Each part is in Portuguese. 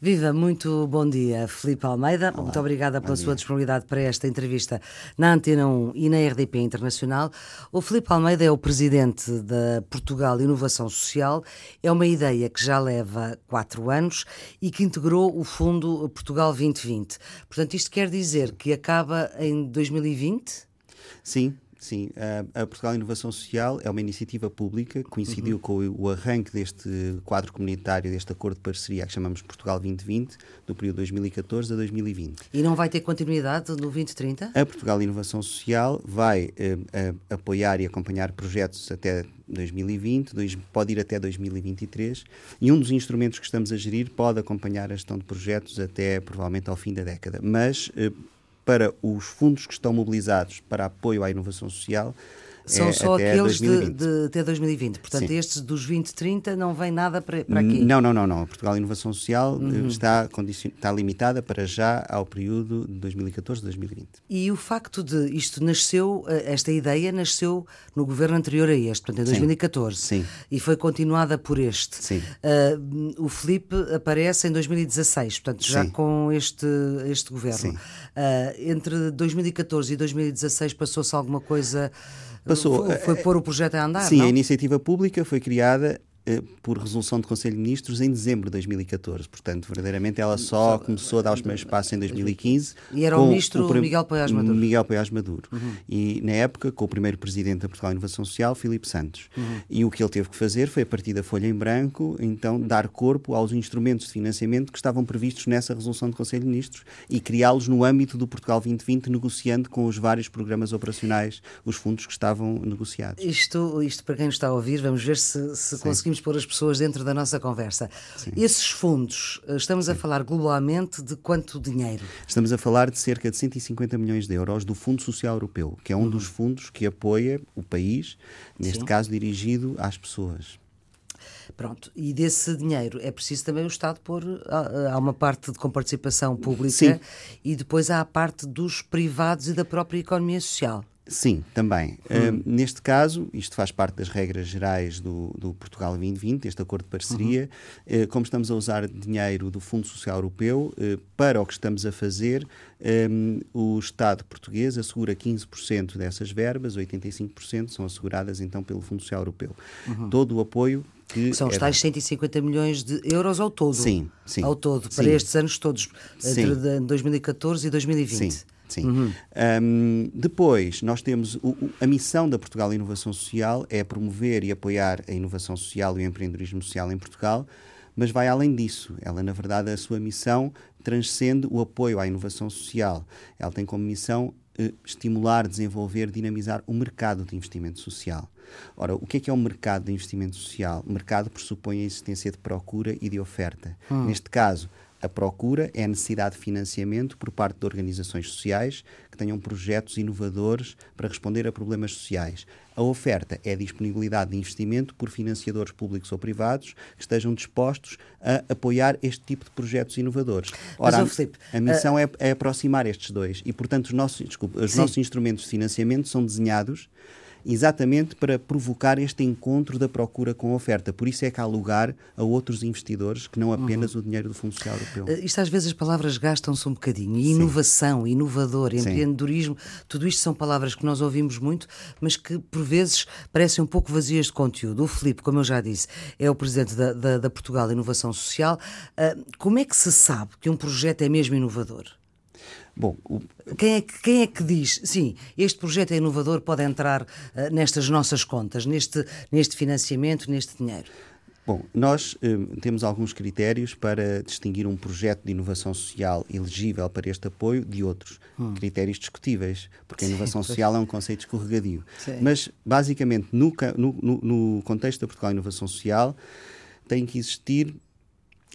Viva, muito bom dia, Filipe Almeida. Olá, muito obrigada pela sua disponibilidade para esta entrevista na Antena 1 e na RDP Internacional. O Filipe Almeida é o presidente da Portugal Inovação Social. É uma ideia que já leva quatro anos e que integrou o Fundo Portugal 2020. Portanto, isto quer dizer que acaba em 2020? Sim, Sim, a, Portugal Inovação Social é uma iniciativa pública que coincidiu uhum. com o, o, arranque deste quadro comunitário, deste acordo de parceria que chamamos Portugal 2020, do período 2014 a 2020. E não vai ter continuidade no 2030? A Portugal Inovação Social vai uh, uh, apoiar e acompanhar projetos até 2020, dois, pode ir até 2023, e um dos instrumentos que estamos a gerir pode acompanhar a gestão de projetos até provavelmente ao fim da década. Mas uh, para os fundos que estão mobilizados para apoio à inovação social são é só aqueles de, de, até 2020. Portanto, Sim. estes dos 2030 não vem nada para, para aqui. Não, não, não, não. Portugal Inovação Social eh, uhum. está, está limitada para já ao período de 2014-2020. E o facto de isto nasceu, eh, esta ideia nasceu no governo anterior a este, portanto, em 2014. Sim. E foi continuada por este. Sim. Uh, o Felipe aparece em 2016, portanto, já Sim. com este, este governo. Sim. Uh, entre 2014 e 2016 passou-se alguma coisa Passou. Foi, foi pôr o projeto a andar? Sim, não? a iniciativa pública foi criada eh, por resolução do Conselho de Ministros em dezembro de 2014. Portanto, verdadeiramente ela só começou a dar os primeiros passos em 2015. E era o ministro o Miguel Paiás Maduro. Miguel Paiás Maduro. Uhum. E na época, com o primeiro presidente da Portugal Inovação Social, Filipe Santos. Uhum. E o que ele teve que fazer foi, a partir da folha em branco, então dar corpo aos instrumentos de financiamento que estavam previstos nessa resolução do Conselho de Ministros e criá-los no âmbito do Portugal 2020, negociando com os vários programas operacionais os fundos que estavam negociados. Isto, isto para quem nos está a ouvir, vamos ver se, se conseguimos pôr as pessoas dentro da nossa conversa. Sim. Esses fundos, eh, estamos a falar globalmente de quanto dinheiro? Estamos a falar de cerca de 150 milhões de euros do Fundo Social Europeu, que é um uhum. dos fundos que apoia o país, neste Sim. caso dirigido às pessoas. Pronto, e desse dinheiro é preciso também o Estado pôr. Há uma parte de comparticipação pública Sim. e depois há a parte dos privados e da própria economia social. Sim, também. Hum. Uh, neste caso, isto faz parte das regras gerais do, do Portugal 2020, este acordo de parceria. Uhum. Uh, como estamos a usar dinheiro do Fundo Social Europeu uh, para o que estamos a fazer, um, o Estado português assegura 15% dessas verbas, 85% são asseguradas então pelo Fundo Social Europeu. Uhum. Todo o apoio que São os é tais 150 milhões de euros ao todo. Sim, sim. Ao todo, para sim. estes anos todos, entre 2014 e 2020. Sim. Sim. Uhum. Um, depois, nós temos o, o, a missão da Portugal Inovação Social é promover e apoiar a inovação social e o empreendedorismo social em Portugal, mas vai além disso. Ela, na verdade, a sua missão transcende o apoio à inovação social. Ela tem como missão eh, estimular, desenvolver, dinamizar o mercado de investimento social. Ora, o que é que é o mercado de investimento social? O mercado pressupõe a existência de procura e de oferta. Hum. Neste caso, a procura é a necessidade de financiamento por parte de organizações sociais que tenham projetos inovadores para responder a problemas sociais. A oferta é a disponibilidade de investimento por financiadores públicos ou privados que estejam dispostos a apoiar este tipo de projetos inovadores. Ora, Mas, Filipe, a, a, missão uh... é, é, aproximar estes dois e, portanto, os nossos, desculpa, os nossos instrumentos de financiamento são desenhados exatamente para provocar este encontro da procura com a oferta. Por isso é que há lugar a outros investidores que não apenas uhum. o dinheiro do Fundo Social Europeu. Uh, isto às vezes as palavras gastam-se um bocadinho. E inovação, inovador, empreendedorismo, tudo isto são palavras que nós ouvimos muito, mas que por vezes parecem um pouco vazias de conteúdo. O Filipe, como eu já disse, é o presidente da, da, da Portugal Inovação Social. Uh, como é que se sabe que um projeto é mesmo inovador? Bom, o... quem, é que, quem é que diz, sim, este projeto é inovador, pode entrar uh, nestas nossas contas, neste, neste financiamento, neste dinheiro? Bom, nós uh, temos alguns critérios para distinguir um projeto de inovação social elegível para este apoio de outros. Hum. Critérios discutíveis, porque a inovação Sim, social é um conceito escorregadio. Sim. Mas, basicamente, no, no, no contexto da Portugal Inovação Social, tem que existir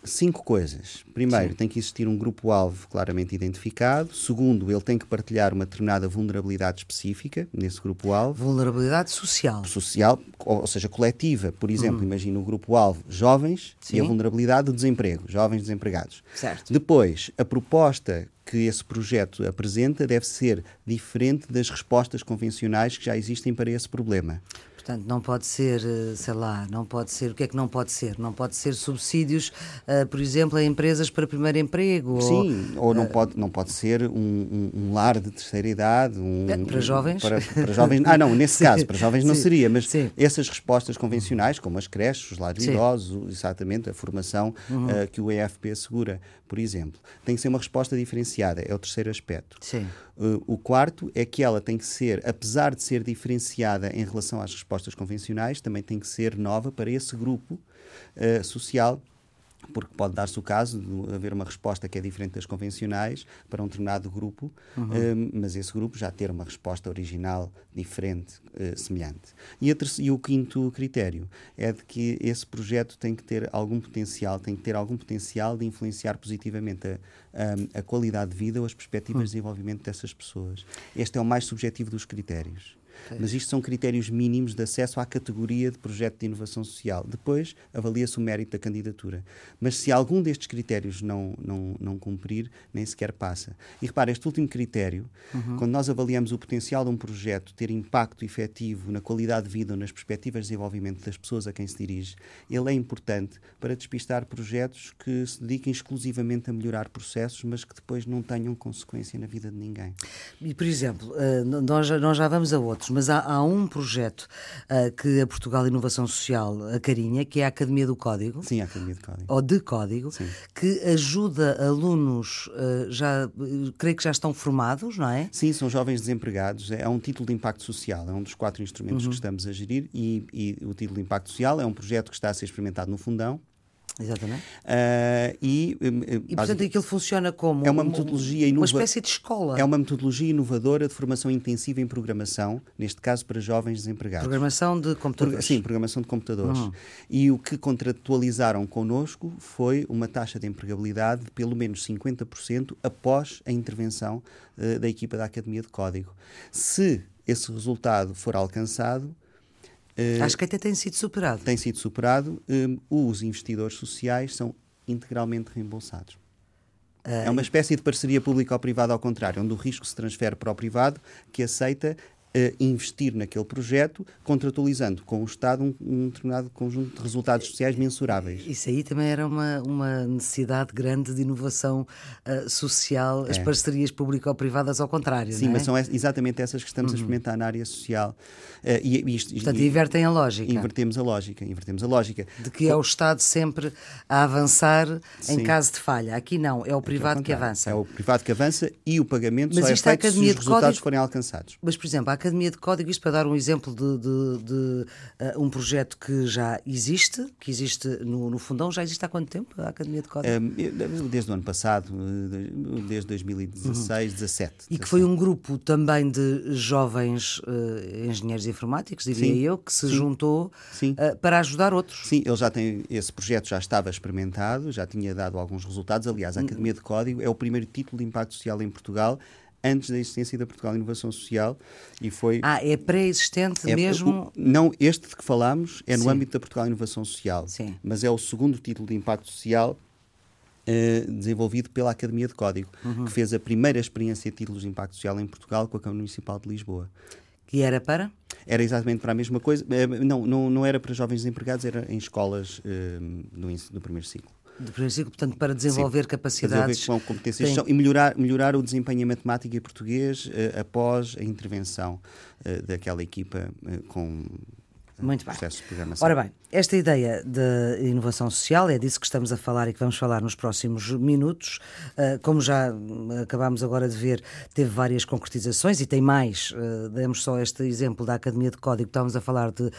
cinco coisas. Primeiro, Sim. tem que existir um grupo-alvo claramente identificado. Segundo, ele tem que partilhar uma determinada vulnerabilidade específica nesse grupo-alvo. Vulnerabilidade social. Social, ou seja, coletiva. Por exemplo, uhum. imagina o grupo-alvo jovens Sim. e a vulnerabilidade do desemprego, jovens desempregados. Certo. Depois, a proposta que esse projeto apresenta deve ser diferente das respostas convencionais que já existem para esse problema. Portanto, não pode ser, eh, sei lá, não pode ser, o que é que não pode ser? Não pode ser subsídios, uh, por exemplo, a empresas para primeiro emprego. Sim, ou, ou não, uh, pode, não pode ser um, um, lar de terceira idade. Um, para jovens? Para, para, jovens. Ah, não, nesse caso, para jovens não sim, seria, mas sim. essas respostas convencionais, como as creches, os lares idosos, exatamente, a formação uhum. uh, que o EFP assegura, por exemplo, tem que ser uma resposta diferenciada, é o terceiro aspecto. Sim. o quarto é que ela tem que ser, apesar de ser diferenciada em relação às respostas respostas convencionais também tem que ser nova para esse grupo uh, social porque pode dar-se o caso de haver uma resposta que é diferente das convencionais para um determinado grupo, uhum. uh, mas esse grupo já ter uma resposta original diferente, uh, semelhante. E, e, o quinto critério é de que esse projeto tem que ter algum potencial, tem que ter algum potencial de influenciar positivamente a, a, a qualidade de vida ou as perspectivas uhum. de desenvolvimento dessas pessoas. Este é o mais subjetivo dos critérios. Mas isto são critérios mínimos de acesso à categoria de projeto de inovação social. Depois avalia-se o mérito da candidatura. Mas se algum destes critérios não, não, não cumprir, nem sequer passa. E repare, este último critério, uhum. quando nós avaliamos o potencial de um projeto ter impacto efetivo na qualidade de vida ou nas perspectivas de desenvolvimento das pessoas a quem se dirige, ele é importante para despistar projetos que se dediquem exclusivamente a melhorar processos, mas que depois não tenham consequência na vida de ninguém. E, por exemplo, eh, nós já vamos a outros, mas há, há um projeto uh, que a Portugal Inovação Social acarinha, que é a Academia do Código. Sim, a Academia do Código. Ou de Código, Sim. que ajuda alunos, uh, já, creio que já estão formados, não é? Sim, são jovens desempregados. É um título de impacto social, é um dos quatro instrumentos uhum. que estamos a gerir e, e o título de impacto social é um projeto que está a ser experimentado no Fundão Exatamente. Uh, e, e, portanto, aquilo funciona como é uma, metodologia uma espécie de escola. É uma metodologia inovadora de formação intensiva em programação, neste caso para jovens desempregados. Programação de computadores. Pro, sim, programação de computadores. Uhum. E o que contratualizaram connosco foi uma taxa de empregabilidade de pelo menos 50% após a intervenção uh, da equipa da Academia de Código. Se esse resultado for alcançado, Acho que até tem sido superado. Tem sido superado. Um, os investidores sociais são integralmente reembolsados. É uma espécie de parceria público-privada ao contrário, onde o risco se transfere para o privado, que aceita uh, investir naquele projeto, contratualizando com o Estado um, um, determinado conjunto de resultados sociais mensuráveis. Isso aí também era uma, uma necessidade grande de inovação uh, social, é. as parcerias público-privadas ao contrário. Sim, é? mas são exatamente essas que estamos uhum. a experimentar na área social. Uh, e, isto, Portanto, e, invertem a lógica. Invertemos a lógica, invertemos a lógica. De que é o Estado sempre a avançar Sim. em caso de falha. Aqui não, é o privado é que, avança. É o privado que avança e o pagamento mas só é feito se os resultados código... forem alcançados. Mas, por exemplo, a Academia de Código, isto para dar um exemplo de, de, de uh, um projeto que já existe, que existe no, no Fundão, já existe há quanto tempo a Academia de Código? Um, desde o ano passado, desde 2016, uhum. 17. E que foi um grupo também de jovens uh, engenheiros informáticos, diria Sim. eu, que se Sim. juntou uh, para ajudar outros. Sim, ele já tem, esse projeto já estava experimentado, já tinha dado alguns resultados. Aliás, a hum. Academia de Código é o primeiro título de impacto social em Portugal antes da existência da Portugal Inovação Social e foi ah é pré-existente é, mesmo não este de que falámos é no Sim. âmbito da Portugal Inovação Social Sim. mas é o segundo título de impacto social uh, desenvolvido pela Academia de Código uhum. que fez a primeira experiência de títulos de impacto social em Portugal com a Câmara Municipal de Lisboa e era para era exatamente para a mesma coisa eh, não não não era para jovens desempregados era em escolas uh, no, no primeiro ciclo do princípio, portanto, para desenvolver Sim, capacidades. Desenvolver com competências tem... e melhorar, melhorar o desempenho em matemática e português uh, após a intervenção uh, daquela equipa uh, com muito bem. Ora bem, esta ideia de inovação social é disso que estamos a falar e que vamos falar nos próximos minutos. Como já acabámos agora de ver, teve várias concretizações e tem mais. Demos só este exemplo da Academia de Código, estávamos a falar de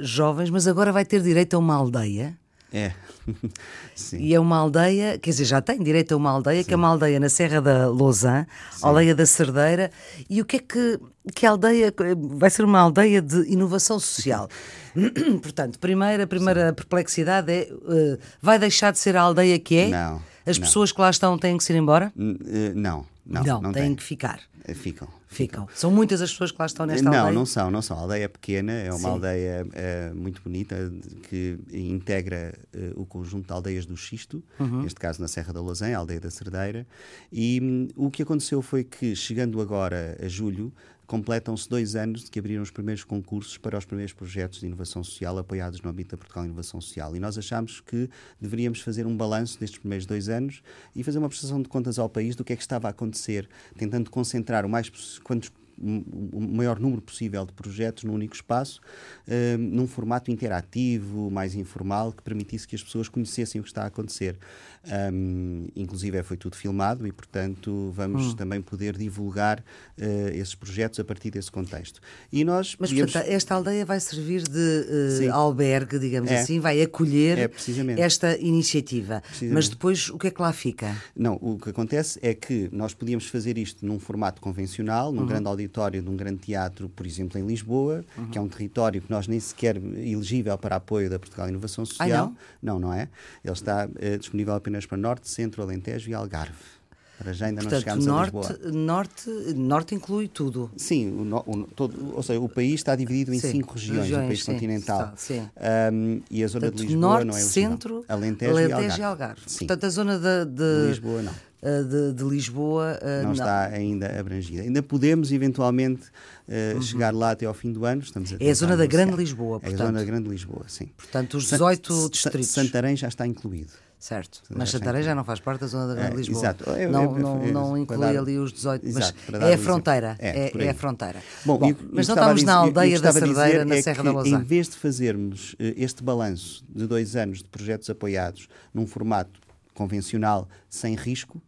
jovens, mas agora vai ter direito a uma aldeia. É. Sim. E é uma aldeia, quer dizer, já tem direito a uma aldeia, Sim. que é uma aldeia na Serra da Lousã, aldeia da Cerdeira. E o que é que. Que aldeia. Vai ser uma aldeia de inovação social. Portanto, primeira, primeira Sim. perplexidade é: uh, vai deixar de ser a aldeia que é? Não. As não. pessoas que lá estão têm que se ir embora? Uh, não. Não, não, não têm tem. que ficar. Eh, ficam. Ficam. São muitas as pessoas que lá estão nesta não, aldeia? Não, não são, não são. A aldeia é pequena, é uma Sim. aldeia é, muito bonita que integra uh, o conjunto de aldeias do Xisto, uhum. neste caso na Serra da Lousã, a aldeia da Cerdeira. E um, o que aconteceu foi que, chegando agora a julho, completam-se dois anos de que abriram os primeiros concursos para os primeiros projetos de inovação social apoiados no âmbito da Portugal Inovação Social. E nós achámos que deveríamos fazer um balanço destes primeiros dois anos e fazer uma prestação de contas ao país do que é que estava a acontecer, tentando concentrar o mais quantos o maior número possível de projetos num único espaço, uh, num formato interativo, mais informal, que permitisse que as pessoas conhecessem o que está a acontecer. Um, inclusive foi tudo filmado e, portanto, vamos hum. também poder divulgar uh, esses projetos a partir desse contexto. E nós Mas, podíamos... portanto, esta aldeia vai servir de uh, albergue, digamos é. assim, vai acolher é, esta iniciativa. Mas depois, o que é que lá fica? Não, o que acontece é que nós podíamos fazer isto num formato convencional, num uhum. grande auditório de um grande teatro, por exemplo, em Lisboa, uhum. que é um território que nós nem sequer elegível para apoio da Portugal Inovação Social. Ah, não? não? não, é. Ele está uh, disponível apenas para Norte, Centro, Alentejo e Algarve. Para já ainda Portanto, não chegámos norte, a Lisboa. Norte, norte inclui tudo. Sim, o, o, todo, ou seja, o país está dividido em sim, cinco regiões, regiões, o país sim, continental. sim. Um, e a zona Portanto, de Lisboa norte, não é centro, Alentejo, Alentejo e Algarve. E Algarve. Portanto, a zona de, de... Lisboa não. Uh, de, de, Lisboa uh, não, não, está ainda abrangida. Ainda podemos eventualmente uh, uhum. chegar lá até ao fim do ano. Estamos a é a zona da Grande Lisboa, portanto. É a zona da Grande Lisboa, sim. Portanto, os 18 distritos. Santarém já está incluído. Certo, mas Santarém já não faz parte da zona da Grande é, Lisboa. Exato. Eu, não, eu, não, não inclui dar, ali os 18, exato, mas é a fronteira. É, é, é, a fronteira. Bom, Bom mas não estamos na aldeia da Cerdeira, na é Serra da Lousã. Em vez de fazermos este balanço de dois anos de projetos apoiados num formato convencional, sem risco,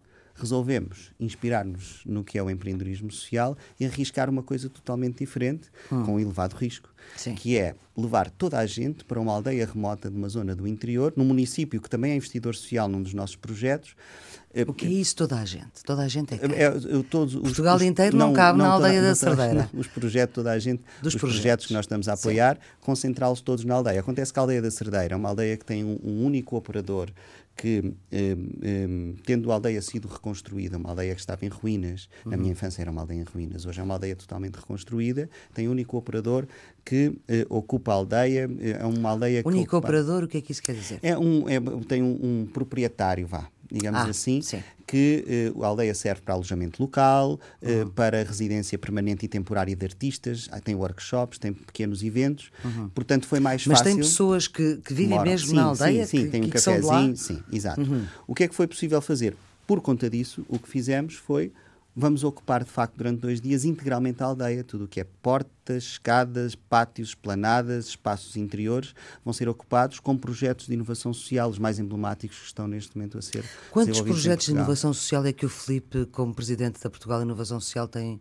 resolvemos inspirar-nos no que é o empreendedorismo social e arriscar uma coisa totalmente diferente, hum. com elevado risco, Sim. que é levar toda a gente para uma aldeia remota de uma zona do interior, num município que também é investidor social num dos nossos projetos. O que é isso, toda a gente? Toda a gente é? É, todos, Portugal os, inteiro não, não cabe não na aldeia toda, da Cerdeira. Os projetos, toda a gente, Dos os projetos. projetos que nós estamos a apoiar, concentrá-los todos na aldeia. Acontece que a aldeia da Cerdeira é uma aldeia que tem um, um único operador que, eh, eh, tendo a aldeia sido reconstruída, uma aldeia que estava em ruínas, uhum. na minha infância era uma aldeia em ruínas, hoje é uma aldeia totalmente reconstruída, tem um único operador que eh, ocupa a aldeia, é uma aldeia que. Único operador, o que é que isso quer dizer? É um, é, tem um, um proprietário, vá, digamos ah, assim, sim. que uh, a aldeia serve para alojamento local, uh, uhum. para residência permanente e temporária de artistas, ah, tem workshops, tem pequenos eventos, uhum. portanto foi mais Mas fácil. Mas tem pessoas que, que vivem moram. mesmo sim, na aldeia? Sim, sim que, tem um cafezinho, sim, exato. Uhum. O que é que foi possível fazer? Por conta disso, o que fizemos foi vamos ocupar de facto durante dois dias integralmente a aldeia. Tudo o que é portas, escadas, pátios, esplanadas, espaços interiores vão ser ocupados com projetos de inovação social, os mais emblemáticos que estão neste momento a ser Quantos projetos de inovação social é que o Felipe, como presidente da Portugal Inovação Social, tem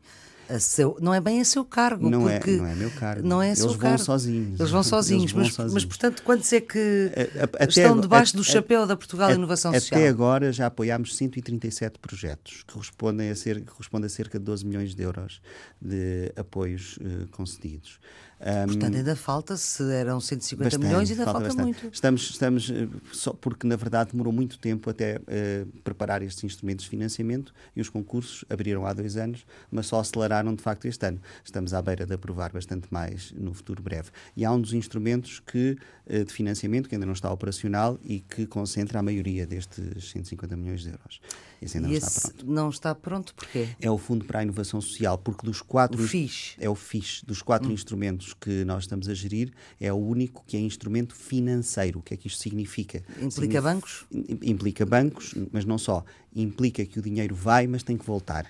a seu, não é bem a seu cargo. Não, é, é, não é meu cargo. Não é Eles vão cargo. sozinhos. Eles vão sozinhos. Eles vão mas, sozinhos. mas, portanto, quantos é que até, estão debaixo a, do chapéu da Portugal a, Inovação Social? Até agora já apoiámos 137 projetos, que correspondem a, ser, que correspondem a cerca de 12 milhões de euros de apoios uh, concedidos. Um, Portanto, ainda falta, se eram 150 bastante, milhões, ainda falta, falta muito. Estamos, estamos eh, só porque, na verdade, demorou muito tempo até uh, preparar estes instrumentos de financiamento e os concursos abriram há dois anos, mas só aceleraram de facto este ano. Estamos à beira de aprovar bastante mais no futuro breve. E há um dos instrumentos que, uh, de financiamento que ainda não está operacional e que concentra a maioria destes 150 milhões de euros. Esse ainda e não esse está pronto. Não está pronto porquê? É o Fundo para a Inovação Social, porque dos quatro. O FIS. É o FIS. Dos quatro hum. instrumentos que nós estamos a gerir, é o único que é instrumento financeiro. O que é que isto significa? Implica Signif bancos? Implica bancos, mas não só. Implica que o dinheiro vai, mas tem que voltar.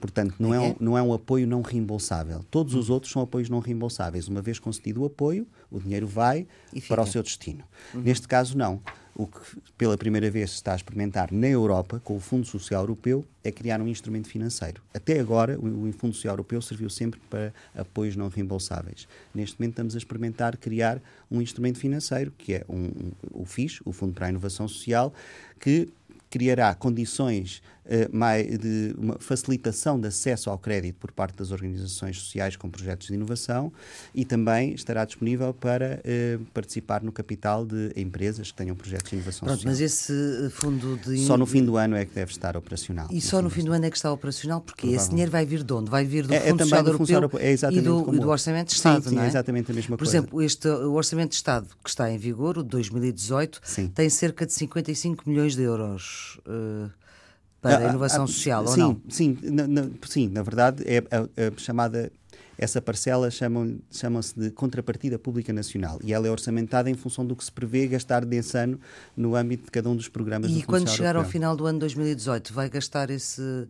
Portanto, não é, um, não é um apoio não reembolsável. Todos os outros são apoios não reembolsáveis. Uma vez concedido o apoio, o dinheiro vai para o seu destino. Uhum. Neste caso, não. O que pela primeira vez se está a experimentar na Europa, com o Fundo Social Europeu, é criar um instrumento financeiro. Até agora, o, Fundo Social Europeu serviu sempre para apoios não reembolsáveis. Neste momento, estamos a experimentar criar um instrumento financeiro, que é um, um, o FIS, o Fundo para a Inovação Social, que criará condições mais de uma facilitação de acesso ao crédito por parte das organizações sociais com projetos de inovação e também estará disponível para uh, participar no capital de empresas que tenham projetos de inovação Pronto, social. Mas esse fundo de. Só no fim do ano é que deve estar operacional. E só no fim do ano é que está operacional, porque esse dinheiro vai vir de onde? Vai vir do é, Fundo é Social Europeu, Europeu é e, do, do Orçamento de Estado, sim, sim, não é? exatamente a mesma por coisa. Por exemplo, este, o Orçamento de Estado que está em vigor, o de 2018, sim. tem cerca de 55 milhões de euros. Uh, para a, a inovação a, social, sim, ou não? Sim, na, na, sim, na verdade é a, chamada essa parcela chamam, chamam-se de contrapartida pública nacional e ela é orçamentada em função do que se prevê gastar desse ano no âmbito de cada um dos programas e do E quando chegar ao final do ano 2018, vai gastar esse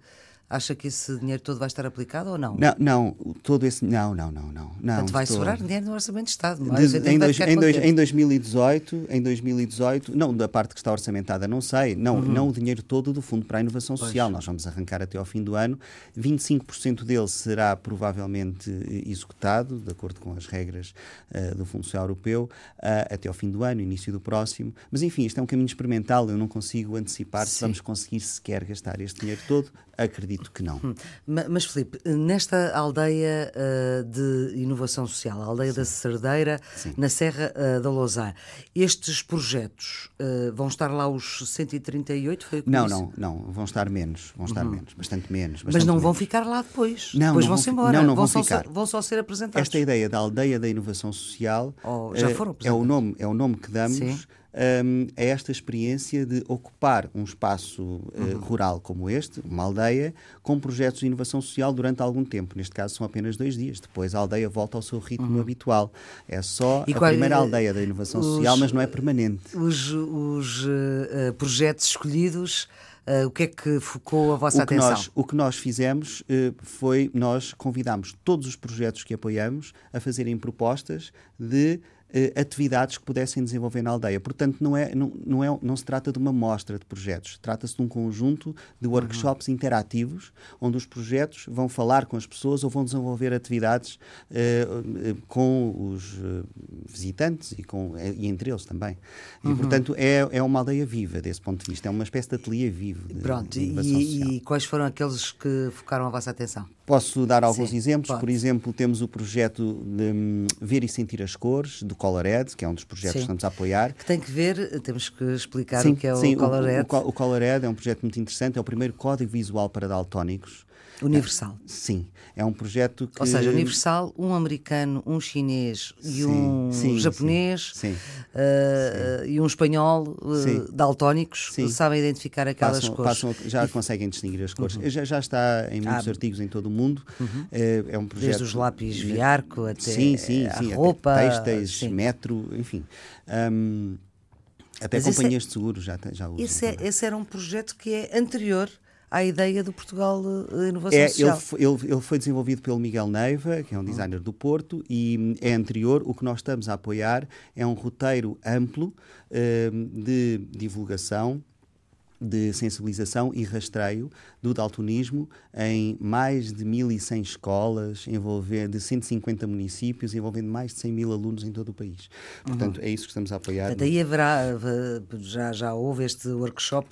Acha que esse dinheiro todo vai estar aplicado ou não? Não, não, todo esse. Não, não, não, não. não Portanto, vai sobrar dinheiro no Orçamento de Estado. Mas de, em, dois, em, dois, em 2018, em 2018, não da parte que está orçamentada, não sei, não, uhum. não o dinheiro todo do Fundo para a Inovação pois. Social. Nós vamos arrancar até ao fim do ano. 25% dele será provavelmente executado, de acordo com as regras uh, do Fundo Social Europeu, uh, até ao fim do ano, início do próximo. Mas enfim, isto é um caminho experimental, eu não consigo antecipar Sim. se vamos conseguir sequer gastar este dinheiro todo. Acredito que não. Hum. Mas, Filipe, nesta aldeia uh, de inovação social, a aldeia Sim. da Cerdeira, Sim. na Serra uh, da Lousã, estes projetos uh, vão estar lá os 138? Foi não, não, não, vão estar menos, vão estar uhum. menos, bastante menos. Bastante Mas não menos. vão ficar lá depois. Não, depois vão-se embora. Não, não vão, vão, ficar. Só, vão só ser apresentados. Esta ideia da aldeia da inovação social oh, já foram é o nome, é o nome que damos. Sim um, é esta experiência de ocupar um espaço uh, uhum. rural como este, uma aldeia, com projetos de inovação social durante algum tempo. Neste caso são apenas dois dias. Depois a aldeia volta ao seu ritmo uhum. habitual. É só e a qual, primeira aldeia da inovação os, social, mas não é permanente. Os, os uh, projetos escolhidos. Uh, o que é que focou a vossa o atenção? Nós, o que nós fizemos uh, foi, nós convidámos todos os projetos que apoiamos a fazerem propostas de atividades que pudessem desenvolver na aldeia. Portanto, não, é, não, não, é, não se trata de uma mostra de projetos, trata-se de um conjunto de workshops uhum. interativos, onde os projetos vão falar com as pessoas ou vão desenvolver atividades eh, eh com os eh, visitantes e, com, e entre eles também. E, uhum. portanto, é, é uma aldeia viva desse ponto de vista, é uma espécie de ateliê vivo. De, Pronto, de e, e, quais foram aqueles que focaram a vossa atenção? Posso dar alguns Sim, exemplos. Pode. Por exemplo, temos o projeto de um, Ver e Sentir as Cores, do Colored, que é um dos projetos sim. que estamos a apoiar. Que tem que ver, temos que explicar sim, o que é sim, o Colored. O, o, o Colored é um projeto muito interessante, é o primeiro código visual para daltónicos. Universal. É, sim, é um projeto que... Ou seja, universal, um americano, um chinês e sim, um sim, japonês sim, uh, e um espanhol uh, daltónicos sabem identificar aquelas passam, cores. Passam, já e... conseguem distinguir as cores. Uhum. Já, já está em muitos ah, artigos em todo o mundo. Uhum. É, é, um projeto... Desde os lápis Viarco até sim, sim, a roupa... Metro, enfim... Um, até Mas companhias é, de seguros já, já usam. Esse, é, esse, era um projeto que é anterior à ideia do Portugal uh, Inovação é, Social. Ele, ele, ele, foi desenvolvido pelo Miguel Neiva, que é um designer do Porto, e é anterior. O que nós estamos a apoiar é um roteiro amplo uh, de divulgação de sensibilização e rastreio do daltonismo em mais de 1.100 escolas, envolvendo de 150 municípios, envolvendo mais de 100 mil alunos em todo o país. Portanto, uhum. é isso que estamos a apoiar. Daí haverá, já, já houve este workshop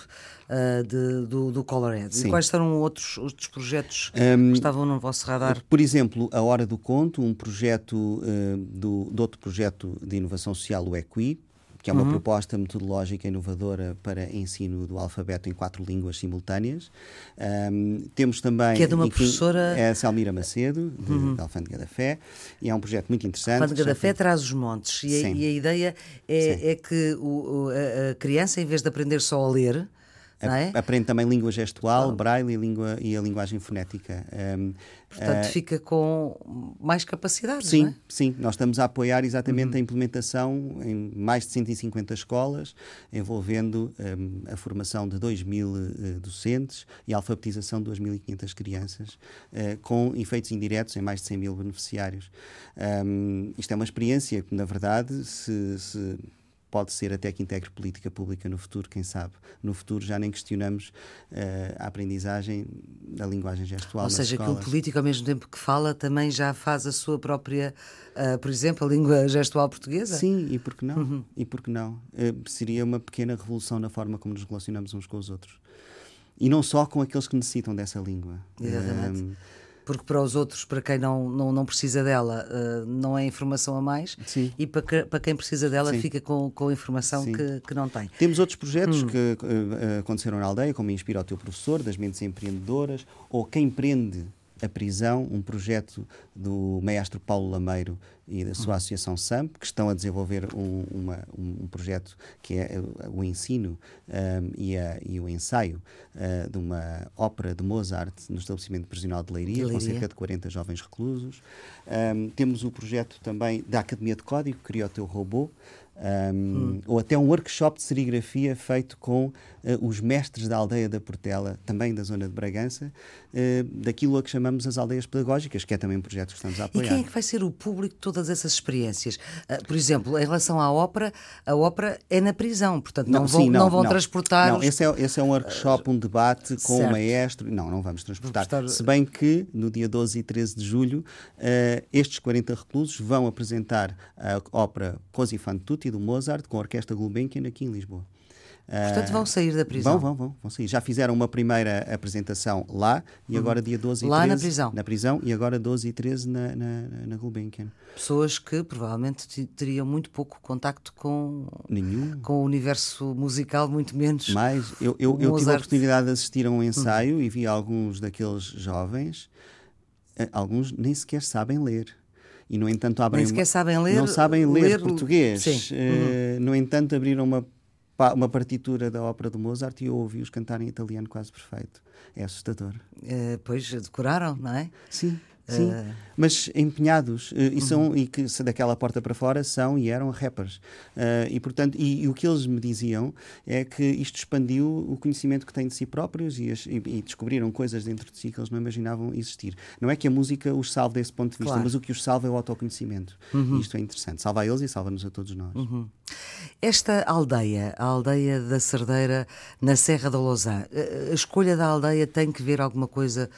uh, de, do, do Colored. Sim. E quais serão outros, outros projetos um, que estavam no vosso radar? Por exemplo, a Hora do Conto, um projeto uh, do, do outro projeto de inovação social, o EQUI, que é uma uhum. proposta metodológica inovadora para ensino do alfabeto em quatro línguas simultâneas. Um, temos também. Que é de uma professora. É a Selmira Macedo, de, uhum. da Alfândega da Fé, e é um projeto muito interessante. A Alfândega da Fé traz os montes, e a, e a ideia é, é que o, a, a criança, em vez de aprender só a ler, é? Aprende também língua gestual, oh. braille e, língua, e a linguagem fonética. Um, Portanto, uh, fica com mais capacidade. Sim, é? sim. Nós estamos a apoiar exatamente uhum. a implementação em mais de 150 escolas, envolvendo um, a formação de 2 mil uh, docentes e a alfabetização de 2.500 crianças, uh, com efeitos indiretos em mais de 100 mil beneficiários. Um, isto é uma experiência que, na verdade, se, se pode ser até que integre política pública no futuro, quem sabe. No futuro já nem questionamos uh, a aprendizagem da linguagem gestual. Ou seja, escolas. que o político, ao mesmo tempo que fala, também já faz a sua própria, uh, por exemplo, a língua gestual portuguesa? Sim, e por que não? Uhum. E por que não? Uh, seria uma pequena revolução na forma como nos relacionamos uns com os outros. E não só com aqueles que necessitam dessa língua. Exatamente. Um, porque para os outros, para quem não, não, não precisa dela, uh, não é informação a mais, Sim. e para, que, para quem precisa dela Sim. fica com, com informação que, que não tem. Temos outros projetos hum. que uh, aconteceram na aldeia, como Inspira o Teu Professor, das Mentes Empreendedoras, ou Quem Empreende a prisão, um projeto do maestro Paulo Lameiro e da sua associação SAMP, que estão a desenvolver um, uma, um projeto que é o ensino um, e, a, e, o ensaio uh, de uma ópera de Mozart no estabelecimento prisional de Leiria, de Leiria. com cerca de 40 jovens reclusos. Um, temos o projeto também da Academia de Código, Cria o Teu Robô, um, hum. ou até um workshop de serigrafia feito com uh, os mestres da aldeia da Portela, também da zona de Bragança, uh, daquilo a que chamamos as aldeias pedagógicas, que é também um projeto que estamos a apoiar. E quem é que vai ser o público de todas essas experiências? Uh, por exemplo, em relação à ópera, a ópera é na prisão, portanto não, não vão, sim, não, não vão não. transportar. Não, os... esse, é, esse é um workshop, um debate com certo. o maestro. Não, não vamos transportar. Se bem que no dia 12 e 13 de julho, estes 40 reclusos vão apresentar a ópera Così fan tutti do Mozart com a Orquestra Gulbenkian aqui em Lisboa. Portanto, vão sair da prisão? Vão, vão, vão, vão sair. Já fizeram uma primeira apresentação lá e uhum. agora dia 12 e lá 13. Lá na prisão? Na prisão e agora 12 e 13 na, na, na Gulbenkian. Pessoas que provavelmente teriam muito pouco contacto com, Nenhum. com o universo musical, muito menos. Mas eu, eu, eu tive a oportunidade de assistir a um ensaio uhum. e vi alguns daqueles jovens, eh, alguns nem sequer sabem ler e no entanto abrem Nem sequer sabem ler, não sabem ler, ler português. Uh, uhum. no entanto abriram uma uma partitura da ópera do Mozart e eu ouvi-os cantarem italiano quase perfeito. É assustador. Uh, pois decoraram não é? Sim Sim, uh... mas empenhados uh, e, uhum. são, e que daquela porta para fora são e eram rappers. Uh, e, portanto, e, e, o que eles me diziam é que isto expandiu o conhecimento que têm de si próprios e, as, e, descobriram coisas dentro de si que eles não imaginavam existir. Não é que a música os salve desse ponto de vista, claro. mas o que os salva é o autoconhecimento. Uhum. E isto é interessante. Salva a eles e salva-nos a todos nós. Uhum. Esta aldeia, a aldeia da Cerdeira, na Serra da Lousã, a escolha da aldeia tem que ver alguma coisa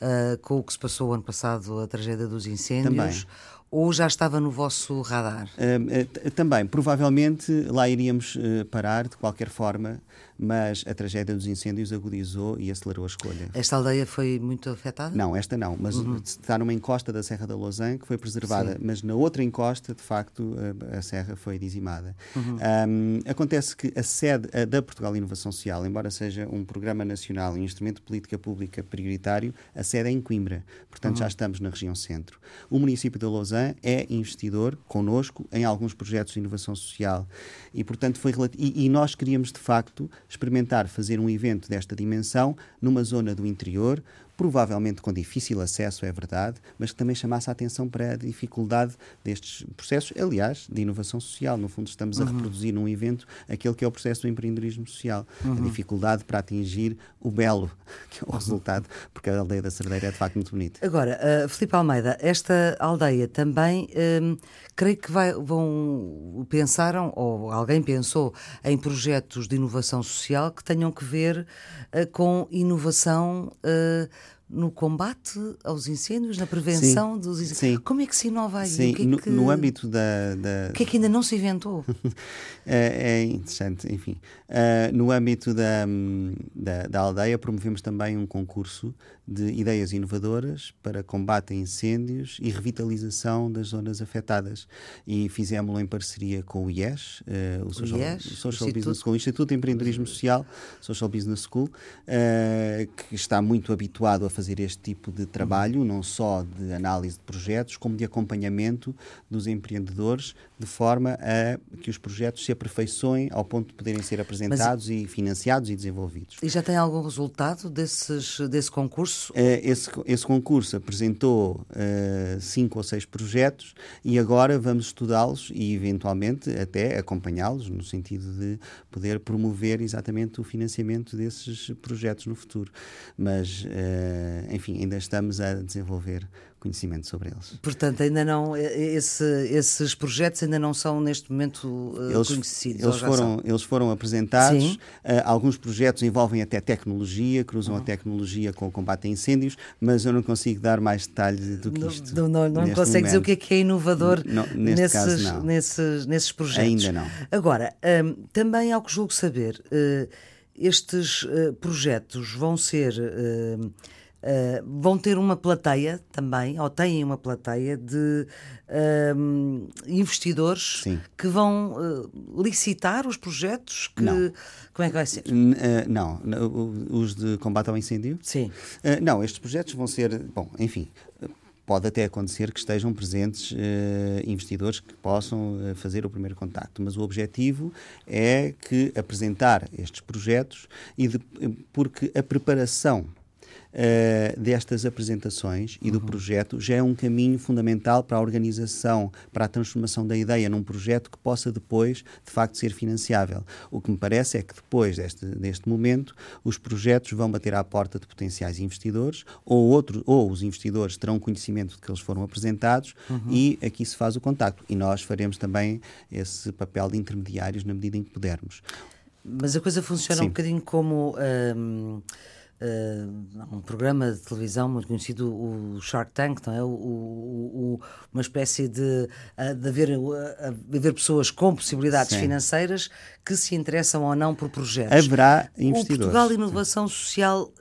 uh, com o que se passou ano passado, a tragédia dos incêndios? Também. Ou já estava no vosso radar? Uh, também, provavelmente lá iríamos parar de qualquer forma mas a tragédia dos incêndios agudizou e acelerou a escolha. Esta aldeia foi muito afetada? Não, esta não, mas uhum. está numa encosta da Serra da Lausanne que foi preservada, Sim. mas na outra encosta, de facto, a, a serra foi dizimada. Uhum. Um, acontece que a sede a da Portugal Inovação Social, embora seja um programa nacional e um instrumento de política pública prioritário, a sede é em Coimbra, portanto uhum. já estamos na região centro. O município de Lausanne é investidor conosco em alguns projetos de inovação social e, portanto, foi e, e nós queríamos, de facto, experimentar fazer um evento desta dimensão numa zona do interior, provavelmente com difícil acesso, é verdade, mas que também chamasse a atenção para a dificuldade destes processos, aliás, de inovação social. No fundo, estamos uhum. a reproduzir num evento aquele que é o processo do empreendedorismo social, uhum. a dificuldade para atingir o belo, que é o uhum. resultado, porque a aldeia da Cerdeira é de facto muito bonita. Agora, uh, Filipe Almeida, esta aldeia também, um, creio que vai, vão, pensaram, ou alguém pensou, em projetos de inovação social que tenham que ver uh, com inovação. Uh, no combate aos incêndios, na prevenção sim, dos incêndios. Sim. Como é que se inova aí? Sim, que é no, que... no, âmbito da, da... O que é que ainda não se inventou? é, é, interessante, enfim. Uh, no âmbito da, da, da, aldeia promovemos também um concurso de ideias inovadoras para combate a incêndios e revitalização das zonas afetadas. E fizemos-lo em parceria com o IES, uh, o Social, o IES, Social Business School, o Instituto de Empreendedorismo Social, Social Business School, uh, que está muito habituado a fazer este tipo de trabalho, não só de análise de projetos, como de acompanhamento dos empreendedores, de forma a que os projetos se aperfeiçoem ao ponto de poderem ser apresentados Mas, e financiados e desenvolvidos. E já tem algum resultado desses, desse concurso? Uh, esse, esse concurso apresentou uh, cinco ou seis projetos e agora vamos estudá-los e eventualmente até acompanhá-los no sentido de poder promover exatamente o financiamento desses projetos no futuro. Mas uh, enfim, ainda estamos a desenvolver conhecimento sobre eles. Portanto, ainda não esse, esses projetos ainda não são neste momento uh, eles, conhecidos. Eles foram, eles foram apresentados. Uh, alguns projetos envolvem até tecnologia, cruzam uhum. a tecnologia com o combate a incêndios, mas eu não consigo dar mais detalhes do que isto. Não, não, não consegue dizer o que é que é inovador não, nesses, caso. Nesses, nesses projetos. Ainda não. Agora, um, também ao que julgo saber, uh, estes projetos vão ser Uh, vão ter uma plateia também, ou têm uma plateia de uh, investidores Sim. que vão uh, licitar os projetos que. Não. Como é que vai ser? não, os de combate ao incêndio? Sim. não, estes projetos vão ser. Bom, enfim, pode até acontecer que estejam presentes investidores que possam fazer o primeiro contacto, mas o objetivo é que apresentar estes projetos e de, porque a preparação uh, destas apresentações e do uhum. projeto já é um caminho fundamental para a organização, para a transformação da ideia num projeto que possa depois, de facto, ser financiável. O que me parece é que depois deste, deste momento, os projetos vão bater à porta de potenciais investidores ou, outro, ou os investidores terão conhecimento de que eles foram apresentados uhum. e aqui se faz o contacto. E nós faremos também esse papel de intermediários na medida em que pudermos. Mas a coisa funciona Sim. um bocadinho como. Um uh, um programa de televisão muito conhecido, o Shark Tank, não é? O, o, o, uma espécie de, uh, de, haver, uh, de haver pessoas com possibilidades Sim. financeiras que se interessam ou não por projetos. Haverá investidores. O Portugal Inovação Social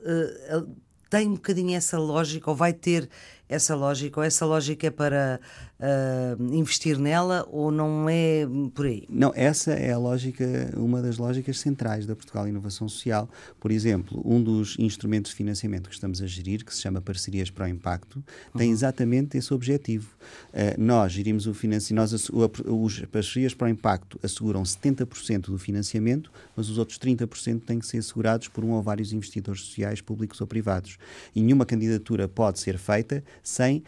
tem um bocadinho essa lógica, ou vai ter essa lógica, ou essa lógica é para uh, investir nela ou não é por aí? Não, essa é a lógica, uma das lógicas centrais da Portugal Inovação Social. Por exemplo, um dos instrumentos de financiamento que estamos a gerir, que se chama Parcerias para o Impacto, tem uhum. exatamente esse objetivo. Uh, nós gerimos o financiamento, nós, os Parcerias para o Impacto asseguram 70% do financiamento, mas os outros 30% têm que ser assegurados por um ou vários investidores sociais, públicos ou privados. E nenhuma candidatura pode ser feita sem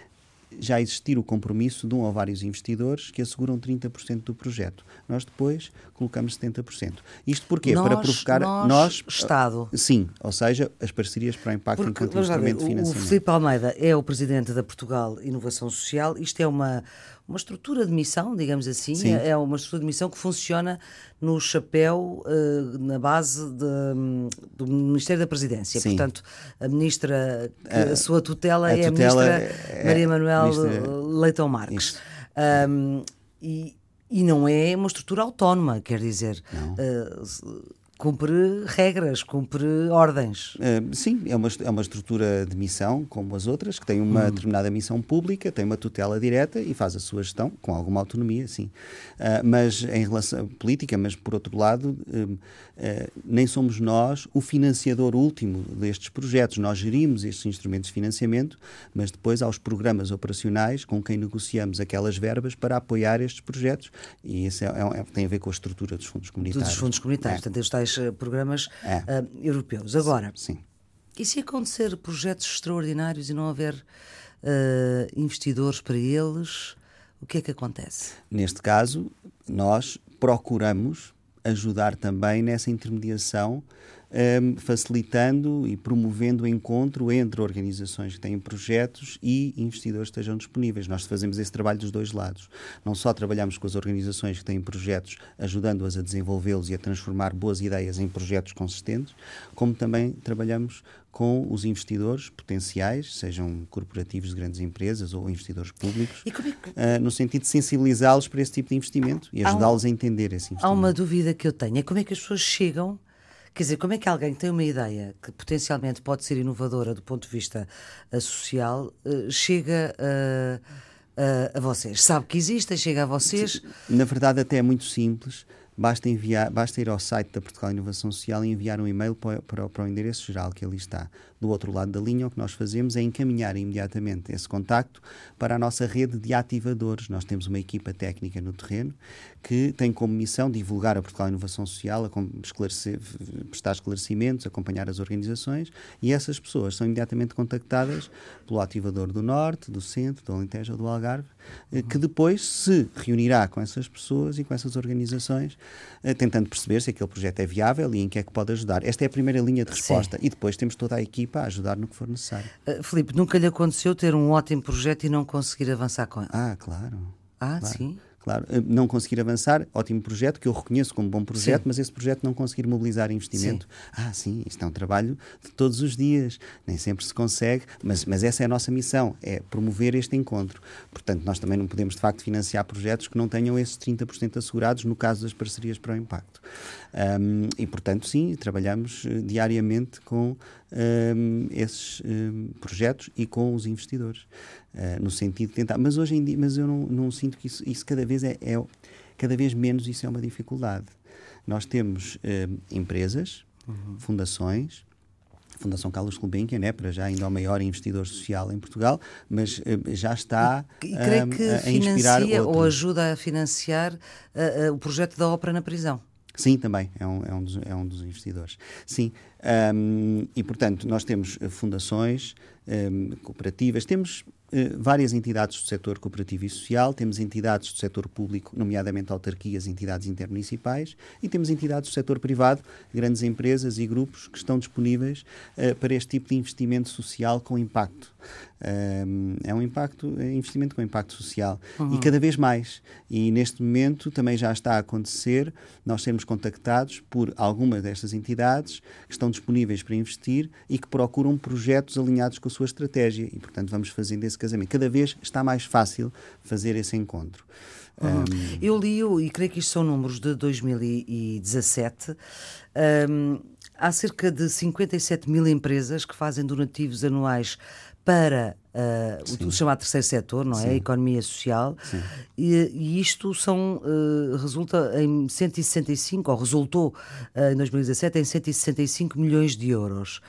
já existir o compromisso de um ou vários investidores que asseguram 30% do projeto. Nós depois colocamos 70%. Isto porquê? Nós, para provocar nós, nós, Estado. Sim, ou seja, as parcerias para o impacto Porque, enquanto instrumento de financiamento. O Filipe Almeida é o presidente da Portugal Inovação Social. Isto é uma uma estrutura de missão, digamos assim, Sim. é uma estrutura de missão que funciona no chapéu, uh, na base de, do Ministério da Presidência. Sim. Portanto, a ministra, a, a sua tutela a é tutela a ministra é, Maria Manuel ministra... Leitão Marques. Um, e, e não é uma estrutura autónoma, quer dizer. Uh, cumpre regras, cumpre ordens. Uh, sim, é uma, é uma estrutura de missão, como as outras, que tem uma hum. determinada missão pública, tem uma tutela direta e faz a sua gestão com alguma autonomia, sim. Uh, mas em relação à política, mas por outro lado, uh, nem somos nós o financiador último destes projetos. Nós gerimos estes instrumentos de financiamento, mas depois há os programas operacionais com quem negociamos aquelas verbas para apoiar estes projetos e isso é, é, tem a ver com a estrutura dos fundos comunitários. Dos fundos comunitários, é. portanto, tais eh, programas é. uh, europeus. Agora, Sim. e se acontecer projetos extraordinários e não haver uh, investidores para eles, o que é que acontece? Neste caso, nós procuramos ajudar também nessa intermediação um, facilitando e promovendo o encontro entre organizações que têm projetos e investidores que estejam disponíveis. Nós fazemos esse trabalho dos dois lados. Não só trabalhamos com as organizações que têm projetos, ajudando-as a desenvolvê-los e a transformar boas ideias em projetos consistentes, como também trabalhamos com os investidores potenciais, sejam corporativos de grandes empresas ou investidores públicos, é que... uh, no sentido de sensibilizá-los para esse tipo de investimento e ajudá-los a entender esse investimento. Há uma dúvida que eu tenho, é como é que as pessoas chegam Quer dizer, como é que alguém que tem uma ideia que potencialmente pode ser inovadora do ponto de vista uh, social uh, chega uh, a vocês? Sabe que existe, chega a vocês? Na verdade, até é muito simples. Basta, enviar, basta ir ao site da Portugal Inovação Social e enviar um e-mail para, para, para, o endereço geral que ali está. Do outro lado da linha, o que nós fazemos é encaminhar imediatamente esse contacto para a nossa rede de ativadores. Nós temos uma equipa técnica no terreno que tem como missão divulgar a Portugal Inovação Social, esclarecer, prestar esclarecimentos, acompanhar as organizações e essas pessoas são imediatamente contactadas pelo ativador do Norte, do Centro, do Alentejo ou do Algarve, uhum. que depois se reunirá com essas pessoas e com essas organizações eh, tentando perceber se aquele projeto é viável e em que é que pode ajudar. Esta é a primeira linha de resposta Sim. e depois temos toda a equipa a ajudar no que for necessário. Uh, Filipe, nunca lhe aconteceu ter um ótimo projeto e não conseguir avançar com ele? Ah, claro. Ah, claro. sim? claro. Eh, não conseguir avançar, ótimo projeto, que eu reconheço como bom projeto, sim. mas esse projeto não conseguir mobilizar investimento. Sim. Ah, sim, isto é um trabalho de todos os dias, nem sempre se consegue, mas, mas essa é a nossa missão, é promover este encontro. Portanto, nós também não podemos, de facto, financiar projetos que não tenham esses 30% assegurados no caso das parcerias para o impacto. Um, e, portanto, sim, trabalhamos uh, diariamente com um, esses um, projetos e com os investidores, uh, no sentido de tentar. Mas hoje em dia, mas eu não, não sinto que isso, isso cada vez é, é, cada vez menos isso é uma dificuldade. Nós temos empresas, uhum. fundações, Fundação Carlos Gulbenkian, né, para já ainda é o maior investidor social em Portugal, mas já está e, creio um, que a, a inspirar financia ou ajuda a financiar uh, uh, o projeto da ópera na prisão. Sim, também, é um, é um, dos, é um dos investidores. Sim, um, e portanto, nós temos fundações, cooperativas, temos várias entidades do setor cooperativo e social, temos entidades do setor público, nomeadamente autarquias, entidades intermunicipais, e temos entidades do setor privado, grandes empresas e grupos que estão disponíveis uh, para este tipo de investimento social com impacto. Um, é um impacto, é investimento com impacto social uhum. e cada vez mais. E neste momento também já está a acontecer nós sermos contactados por algumas destas entidades que estão disponíveis para investir e que procuram projetos alinhados com a sua estratégia. E, portanto, vamos fazendo esse casamento. Cada vez está mais fácil fazer esse encontro. Uhum. Um... Eu li, e creio que isto são números de 2017. Um, há cerca de 57 mil empresas que fazem donativos anuais para uh, o, chamado terceiro setor, não é? Sim. A economia social. E, e, isto são, uh, resulta em 165, ou resultou uh, em 2017 em 165 milhões de euros.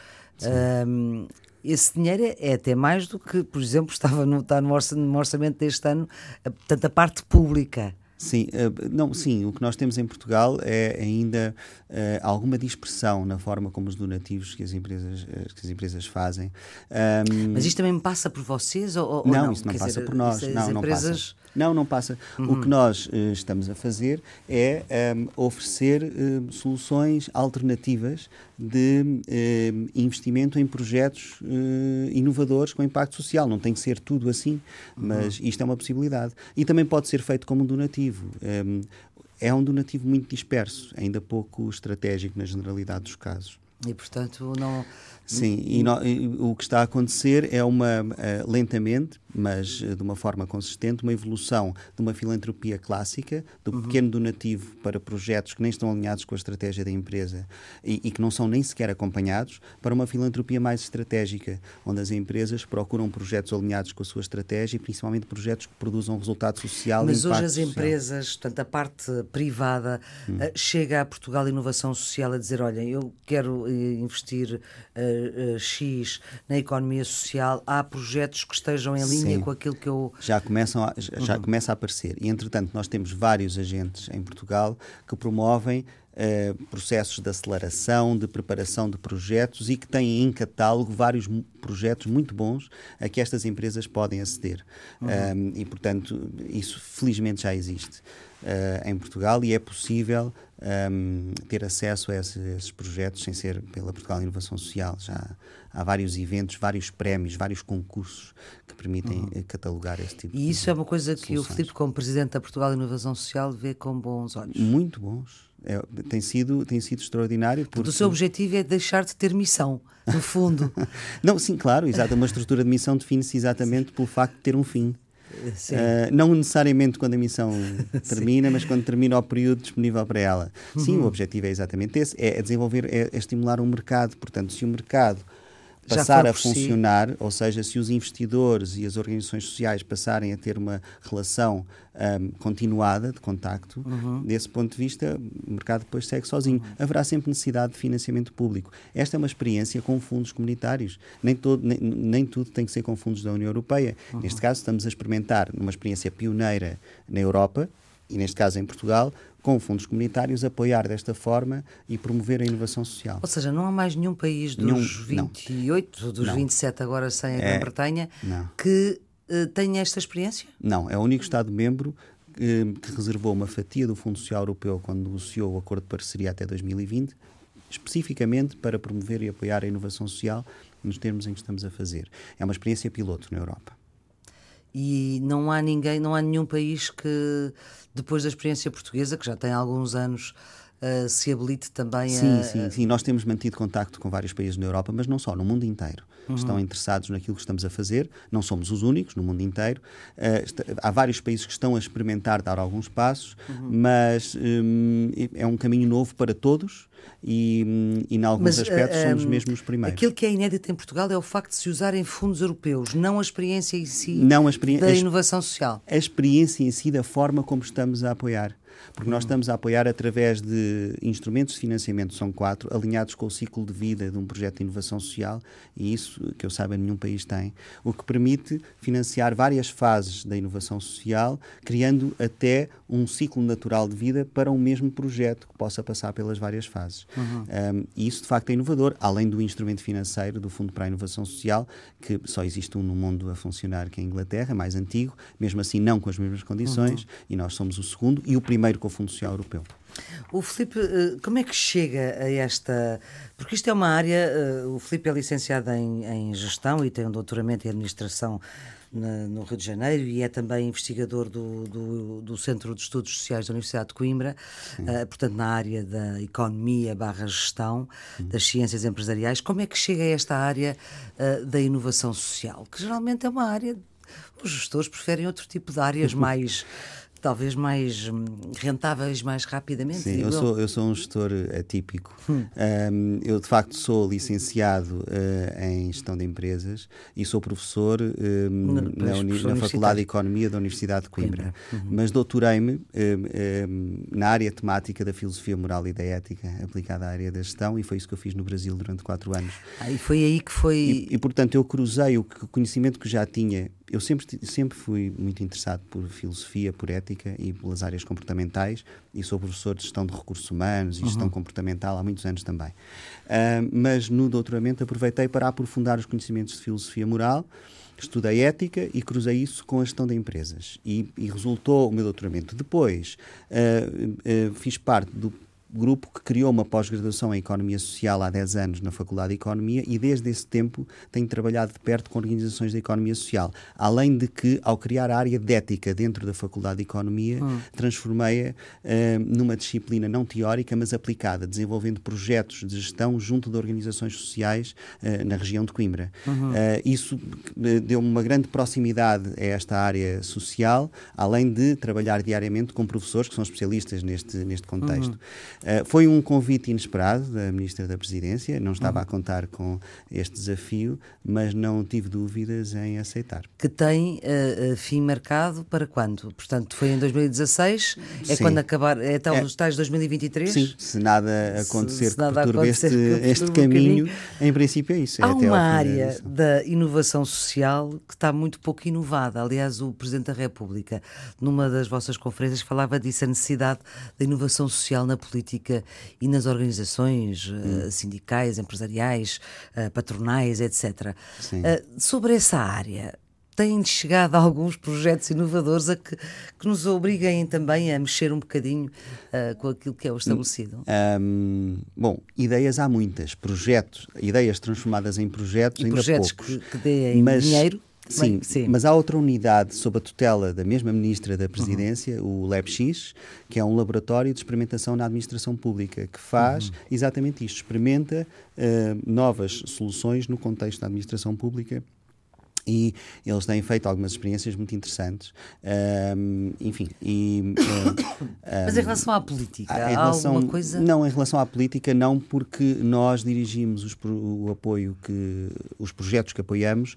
Esse dinheiro é, é até mais do que, por exemplo, estava no, está no orçamento deste ano, portanto, a parte pública. Sim, uh, não, sim, o que nós temos em Portugal é ainda uh, alguma dispersão na forma como os donativos que as empresas, uh, que as empresas fazem. Um, Mas isto também passa por vocês ou, ou não? Não, isso não Quer passa dizer, por nós. Não, não passa. Não, não passa. Uhum. O que nós uh, estamos a fazer é um, oferecer uh, soluções alternativas de investimento em projetos inovadores com impacto social. Não tem que ser tudo assim, uhum. mas isto é uma possibilidade. E também pode ser feito como um donativo. Um, é um donativo muito disperso, ainda pouco estratégico na generalidade dos casos. E, portanto, não. Sim, e, no, e o que está a acontecer é uma, uh, lentamente, mas uh, de uma forma consistente, uma evolução de uma filantropia clássica, do uhum. pequeno donativo para projetos que nem estão alinhados com a estratégia da empresa e, e, que não são nem sequer acompanhados, para uma filantropia mais estratégica, onde as empresas procuram projetos alinhados com a sua estratégia e principalmente projetos que produzam resultado social Mas hoje as social. empresas, portanto, a parte privada, hum. uh, chega à Portugal Inovação Social a dizer: olha, eu quero investir uh, X na economia social, há projetos que estejam em linha Sim. com aquilo que eu. Já, começam a, já uhum. começa a aparecer. E, entretanto, nós temos vários agentes em Portugal que promovem Uh, processos de aceleração, de preparação de projetos e que têm em catálogo vários projetos muito bons a que estas empresas podem aceder. Uhum. Um, e, portanto, isso felizmente já existe uh, em Portugal e é possível um, ter acesso a esses, esses, projetos sem ser pela Portugal Inovação Social. Já há vários eventos, vários prémios, vários concursos que permitem uhum. catalogar esse tipo e de E isso é uma coisa que soluções. o Filipe, como Presidente da Portugal Inovação Social, vê com bons olhos. Muito bons. É, tem, sido, tem sido extraordinário. Porque... O seu objetivo é deixar de ter missão, no fundo. não, sim, claro, exato. Uma estrutura de missão define-se exatamente sim. pelo facto de ter um fim. Uh, não necessariamente quando a missão termina, mas quando termina o período disponível para ela. Uhum. Sim, o objetivo é exatamente esse: é, desenvolver, é, é estimular um mercado. Portanto, se o mercado passar a funcionar, si. ou seja, se os investidores e as organizações sociais passarem a ter uma relação um, continuada de contacto, uhum. desse ponto de vista, o mercado depois segue sozinho. Uhum. Haverá sempre necessidade de financiamento público. Esta é uma experiência com fundos comunitários. Nem, todo, nem, nem tudo tem que ser com fundos da União Europeia. Uhum. Neste caso, estamos a experimentar uma experiência pioneira na Europa, e neste caso em Portugal, com fundos comunitários, apoiar desta forma e promover a inovação social. Ou seja, não há mais nenhum país dos nenhum, 28, não. dos não. 27 agora sem a é, Grã-Bretanha, que uh, tenha esta experiência? Não, é o único Estado-membro que, que reservou uma fatia do Fundo Social Europeu quando negociou o acordo de parceria até 2020, especificamente para promover e apoiar a inovação social nos termos em que estamos a fazer. É uma experiência piloto na Europa. E não há ninguém, não há nenhum país que, depois da experiência portuguesa, que já tem alguns anos, uh, se habilite também sim, a. Sim, sim, nós temos mantido contacto com vários países na Europa, mas não só, no mundo inteiro. Uhum. Estão interessados naquilo que estamos a fazer, não somos os únicos no mundo inteiro. Uh, está, há vários países que estão a experimentar dar alguns passos, uhum. mas um, é um caminho novo para todos e, e em alguns Mas, aspectos uh, somos mesmo os primeiros. Aquilo que é inédito em Portugal é o facto de se usarem fundos europeus, não a experiência em si não a experi da inovação social. A experiência em si da forma como estamos a apoiar porque nós estamos a apoiar através de instrumentos de financiamento, são quatro, alinhados com o ciclo de vida de um projeto de inovação social, e isso, que eu saiba, nenhum país tem, o que permite financiar várias fases da inovação social, criando até um ciclo natural de vida para um mesmo projeto que possa passar pelas várias fases. Uhum. Um, e isso, de facto, é inovador, além do instrumento financeiro do Fundo para a Inovação Social, que só existe um no mundo a funcionar, que é a Inglaterra, mais antigo, mesmo assim não com as mesmas condições, uhum. e nós somos o segundo, e o primeiro com o Fundo Social Europeu. O Filipe, eh, como é que chega a esta. Porque isto é uma área. Eh, o Filipe é licenciado em, em gestão e tem um doutoramento em administração na, no Rio de Janeiro e é também investigador do, do, do, Centro de Estudos Sociais da Universidade de Coimbra, uh, portanto, na área da economia barra gestão, Sim. das ciências empresariais. Como é que chega a esta área uh, da inovação social? Que geralmente é uma área. Os gestores preferem outro tipo de áreas mais talvez mais hum, rentáveis mais rapidamente. Sim, eu sou, eu sou um gestor atípico. Hum. Um, eu, de facto, sou licenciado uh, em gestão de empresas e sou professor um, na, uni, na Faculdade de Economia da Universidade de Coimbra. Coimbra. Uhum. Mas doutorei-me um, na área temática da filosofia moral e da ética aplicada à área da gestão e foi isso que eu fiz no Brasil durante quatro anos. Ah, e foi aí que foi. E, e portanto, eu cruzei o conhecimento que já tinha eu sempre, sempre fui muito interessado por filosofia, por ética e pelas áreas comportamentais e sou professor de gestão de recursos humanos e gestão uhum. comportamental há muitos anos também. Uh, mas no doutoramento aproveitei para aprofundar os conhecimentos de filosofia moral, estudei ética e cruzei isso com a gestão de empresas e, e resultou o meu doutoramento. Depois uh, uh, fiz parte do grupo que criou uma pós-graduação em Economia Social há 10 anos na Faculdade de Economia e desde esse tempo tenho trabalhado de perto com organizações da economia social. Além de que, ao criar a área de ética dentro da Faculdade de Economia, hum. transformei-a uh, numa disciplina não teórica, mas aplicada, desenvolvendo projetos de gestão junto de organizações sociais uh, na região de Coimbra. Uhum. Uh, isso deu uma grande proximidade a esta área social, além de trabalhar diariamente com professores que são especialistas neste, neste contexto. Uhum. Uh, foi um convite inesperado da Ministra da Presidência, não estava uhum. a contar com este desafio, mas não tive dúvidas em aceitar. Que tem uh, fim marcado para quando? Portanto, foi em 2016? É Sim. quando acabar? É os é, tais 2023? Sim, se nada acontecer se, se nada que perturbe este, este caminho, caminho, em princípio é isso. É Há uma área da inovação social que está muito pouco inovada. Aliás, o Presidente da República, numa das vossas conferências, falava disso, a necessidade da inovação social na política política e nas organizações uh, sindicais, empresariais, uh, patronais, etc. Uh, sobre essa área, têm chegado alguns projetos inovadores a que, que, nos obriguem também a mexer um bocadinho uh, com aquilo que é o estabelecido? Um, bom, ideias há muitas, projetos, ideias transformadas em projetos, e ainda projetos poucos. Que, que deem mas, dinheiro? Sim, sim, mas há outra unidade sob a tutela da mesma Ministra da Presidência, uhum. o LabX, que é um laboratório de experimentação na administração pública, que faz uhum. exatamente isto, experimenta uh, novas soluções no contexto da administração pública e eles têm feito algumas experiências muito interessantes. Um, enfim, e, um, Mas em relação à política, há relação, alguma coisa? Não, em relação à política, não, porque nós dirigimos os, o apoio que os projetos que apoiamos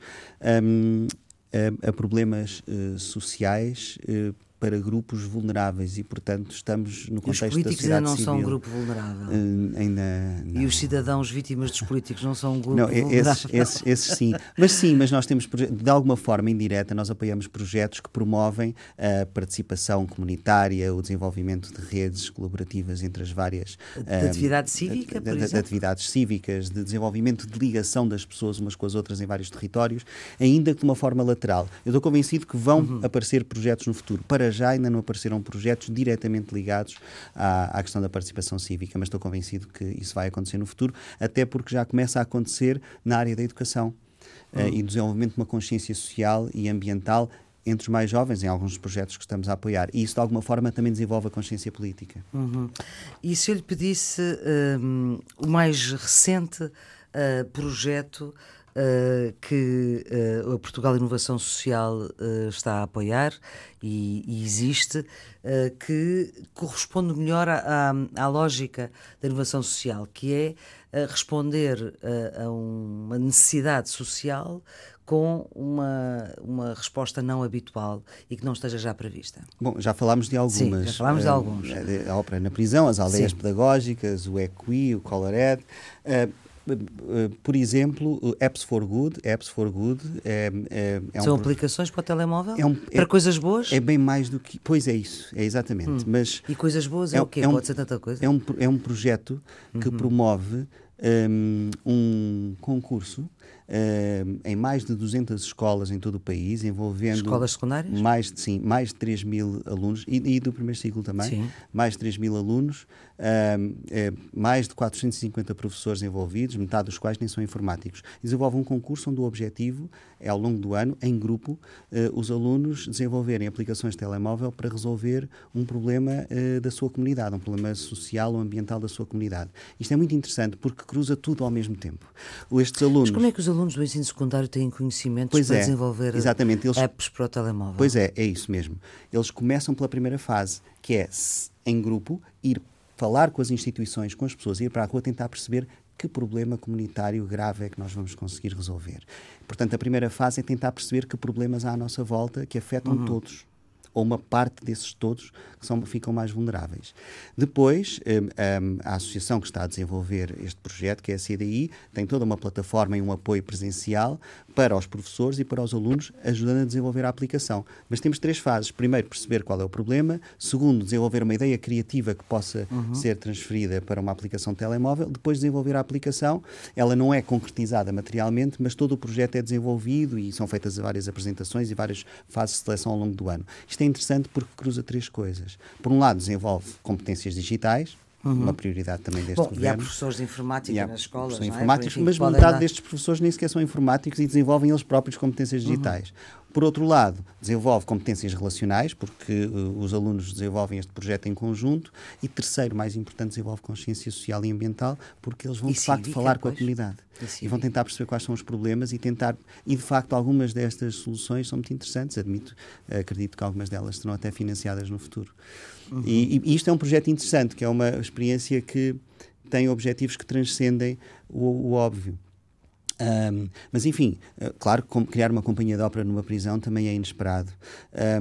um, a, a, problemas uh, sociais. Uh, para grupos vulneráveis e, portanto, estamos no contexto da sociedade Os políticos ainda não civil. são um grupo vulnerável. Uh, ainda não. E os cidadãos vítimas dos políticos não são um grupo não, vulnerável. Esses, esses, esses, sim. Mas sim, mas nós temos, de alguma forma indireta, nós apoiamos projetos que promovem a participação comunitária, o desenvolvimento de redes colaborativas entre as várias... De um, atividade cívica, de, de, de, atividades cívicas, de desenvolvimento de ligação das pessoas umas com as outras em vários territórios, ainda que de uma forma lateral. Eu estou convencido que vão uhum. aparecer projetos no futuro. Para já ainda não apareceram projetos diretamente ligados à, à questão da participação cívica, mas estou convencido que isso vai acontecer no futuro, até porque já começa a acontecer na área da educação. Uh, e desenvolvimento de uma consciência social e ambiental entre os mais jovens, em alguns dos projetos que estamos a apoiar. E isso, de alguma forma, também desenvolve a consciência política. Uhum. E se eu lhe pedisse um, o mais recente uh, projeto Uh, que uh, a Portugal Inovação Social uh, está a apoiar e, e existe, que corresponde melhor à, à, lógica da inovação social, que é responder a uma necessidade social com uma, uma resposta não habitual e que não esteja já prevista? Bom, já falámos de algumas. Sim, já falámos de alguns. A ópera na prisão, as aldeias Sim. pedagógicas, o EQI, o Colored. Uh, por exemplo, Apps for Good, Apps for Good é, é, é São um, aplicações para o telemóvel? É um, para coisas boas? É bem mais do que. Pois é isso, é exatamente. Hum. Mas e coisas boas é, é o quê? É Pode ser tanta coisa? É um, é um projeto que uhum. promove um, um concurso em mais de 200 escolas em todo o país, envolvendo. Escolas secundárias? Mais, sim, mais de 3 mil alunos, e, e, do primeiro ciclo também, sim. mais de 3 mil alunos, uh, mais de 450 professores envolvidos, metade dos quais nem são informáticos. Desenvolve um concurso onde o objetivo é, ao longo do ano, em grupo, os alunos desenvolverem aplicações de telemóvel para resolver um problema da sua comunidade, um problema social ou ambiental da sua comunidade. Isto é muito interessante porque cruza tudo ao mesmo tempo. Estes alunos. Que os alunos do ensino secundário têm conhecimentos pois para é, desenvolver exatamente. Eles, apps para o telemóvel? Pois é, é isso mesmo. Eles começam pela primeira fase, que é, em grupo, ir falar com as instituições, com as pessoas, ir para a rua tentar perceber que problema comunitário grave é que nós vamos conseguir resolver. Portanto, a primeira fase é tentar perceber que problemas há à nossa volta que afetam uhum. todos ou uma parte desses todos que são, ficam mais vulneráveis. Depois, um, um, a associação que está a desenvolver este projeto, que é a CDI, tem toda uma plataforma e um apoio presencial para os professores e para os alunos, ajudando a desenvolver a aplicação. Mas temos três fases. Primeiro, perceber qual é o problema. Segundo, desenvolver uma ideia criativa que possa uhum. ser transferida para uma aplicação telemóvel. Depois, desenvolver a aplicação. Ela não é concretizada materialmente, mas todo o projeto é desenvolvido e são feitas várias apresentações e várias fases de seleção ao longo do ano. Isto é interessante porque cruza três coisas. Por um lado, desenvolve competências digitais, Uhum. uma prioridade também deste Bom, governo. E há professores de informática nas escolas, não é? informáticos, mas metade dar... destes professores nem sequer são informáticos e desenvolvem eles próprios competências uhum. digitais. Uhum. Por outro lado, desenvolve competências relacionais, porque uh, os alunos desenvolvem este projeto em conjunto. E terceiro, mais importante, desenvolve consciência social e ambiental, porque eles vão e de facto falar com a comunidade. E, e vão tentar perceber quais são os problemas e tentar. E de facto, algumas destas soluções são muito interessantes, admito, acredito que algumas delas serão até financiadas no futuro. Uhum. E, e, isto é um projeto interessante, que é uma experiência que tem objetivos que transcendem o, o óbvio. Um, mas enfim, eh, claro que criar uma companhia de ópera numa prisão também é inesperado.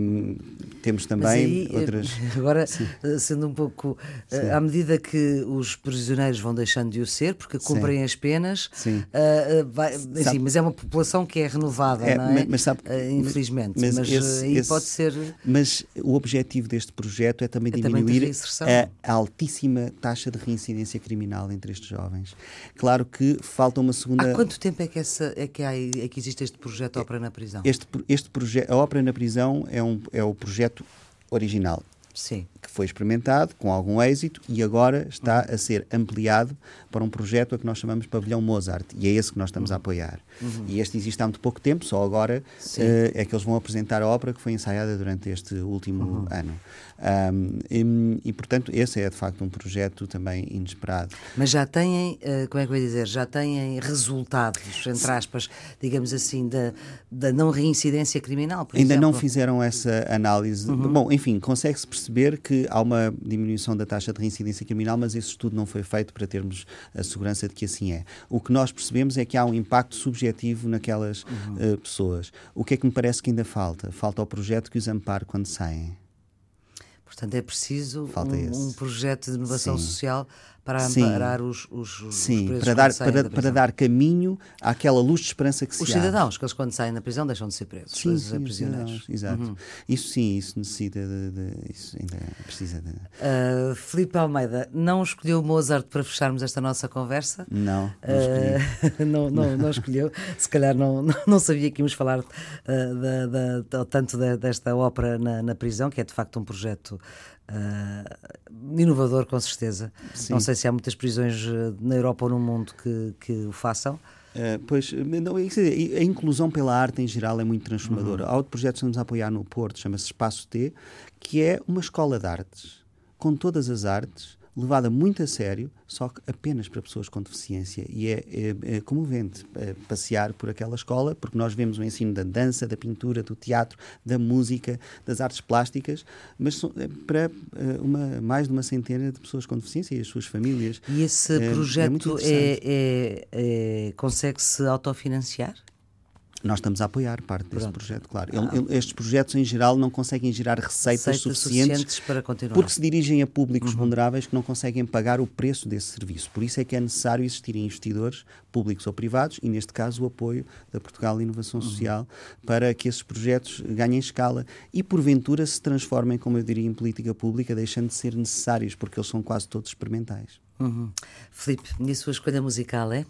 Um, temos também aí, outras. Agora, Sim. Eh, sendo um pouco. Eh, Sim. À medida que os prisioneiros vão deixando de o ser, porque cumprem Sim. as penas, uh, vai, assim, mas é uma população que é renovada, é, não é? Mas, sabe, uh, infelizmente. Mas, mas esse, aí esse, pode ser. Mas o objetivo deste projeto é também é diminuir também a altíssima taxa de reincidência criminal entre estes jovens. Claro que falta uma segunda. Há quanto tempo é que, essa, é que, há, é que existe este projeto Ópera na Prisão? Este, este projeto, a Ópera na Prisão é, um, é o projeto original. Sim. que foi experimentado com algum êxito e agora está a ser ampliado para um projeto a que nós chamamos Pavilhão Mozart e é esse que nós estamos a apoiar. Uhum. E este existe há muito pouco tempo, só agora uh, é que eles vão apresentar a ópera que foi ensaiada durante este último uhum. ano. Um, e, e, portanto, esse é de facto um projeto também inesperado. Mas já têm, uh, como é que eu ia dizer, já têm resultados, entre aspas, digamos assim, da, da não reincidência criminal? Ainda exemplo? não fizeram essa análise. Uhum. Bom, enfim, consegue-se perceber que há uma diminuição da taxa de reincidência criminal, mas esse estudo não foi feito para termos a segurança de que assim é. O que nós percebemos é que há um impacto subjetivo naquelas uhum. uh, pessoas. O que é que me parece que ainda falta? Falta o projeto que os ampare quando saem. Portanto, é preciso um, um, projeto de inovação Sim. social para amparar Sim. os, os, Sim, os para dar, para, para dar caminho àquela luz de esperança que os se Os cidadãos, que eles quando saem da prisão deixam de ser presos, sim, sim, prisioneiros. Exato. Uhum. Isso sim, isso necessita de, de, isso ainda precisa de... Uh, Filipe Almeida, não escolheu Mozart para fecharmos esta nossa conversa? Não, não, uh, não, não, não, escolheu. Se calhar não, não sabia que íamos falar uh, da, da, tanto desta ópera na, na prisão, que é de facto um projeto Uh, inovador, com certeza. Sim. Não sei se há muitas prisões eh, na Europa ou no mundo que, que o façam. Uh, pois, não, a inclusão pela arte em geral é muito transformadora. Uhum. Há outro projeto que estamos a apoiar no Porto, chama-se Espaço T, que é uma escola de artes, com todas as artes, levada muito a sério, só que apenas para pessoas com deficiência. E é, é, é comovente é, passear por aquela escola, porque nós vemos o ensino da dança, da pintura, do teatro, da música, das artes plásticas, mas é, para é, uma, mais de uma centena de pessoas com deficiência e as suas famílias. E esse é, projeto consegue-se autofinanciar? Nós estamos a apoiar parte desse Pronto. projeto, claro. Ah. Ele, ele, estes projetos, em geral, não conseguem gerar receitas, receitas suficientes, suficientes, para continuar. porque se dirigem a públicos uhum. vulneráveis que não conseguem pagar o preço desse serviço. Por isso é que é necessário existirem investidores, públicos ou privados, e neste caso o apoio da Portugal Inovação uhum. Social, para que esses projetos ganhem escala e, porventura, se transformem, como eu diria, em política pública, deixando de ser necessários, porque eles são quase todos experimentais. Uhum. Filipe, e a sua escolha musical é?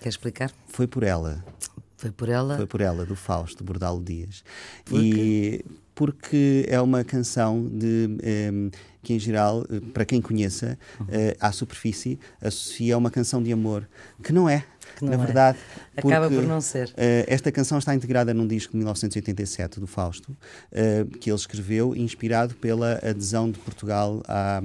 Quer explicar? Foi por ela. Foi por ela? Foi por ela, do Fausto Bordalo Dias. Por e porque é uma canção de um, ehm, que em geral, eh, para quem conheça, uhum. uh, à superfície, associa a uma canção de amor, que não é. Que não na é. verdade, acaba por não ser. Uh, esta canção está integrada num disco de 1987 do Fausto, uh, que ele escreveu, inspirado pela adesão de Portugal à,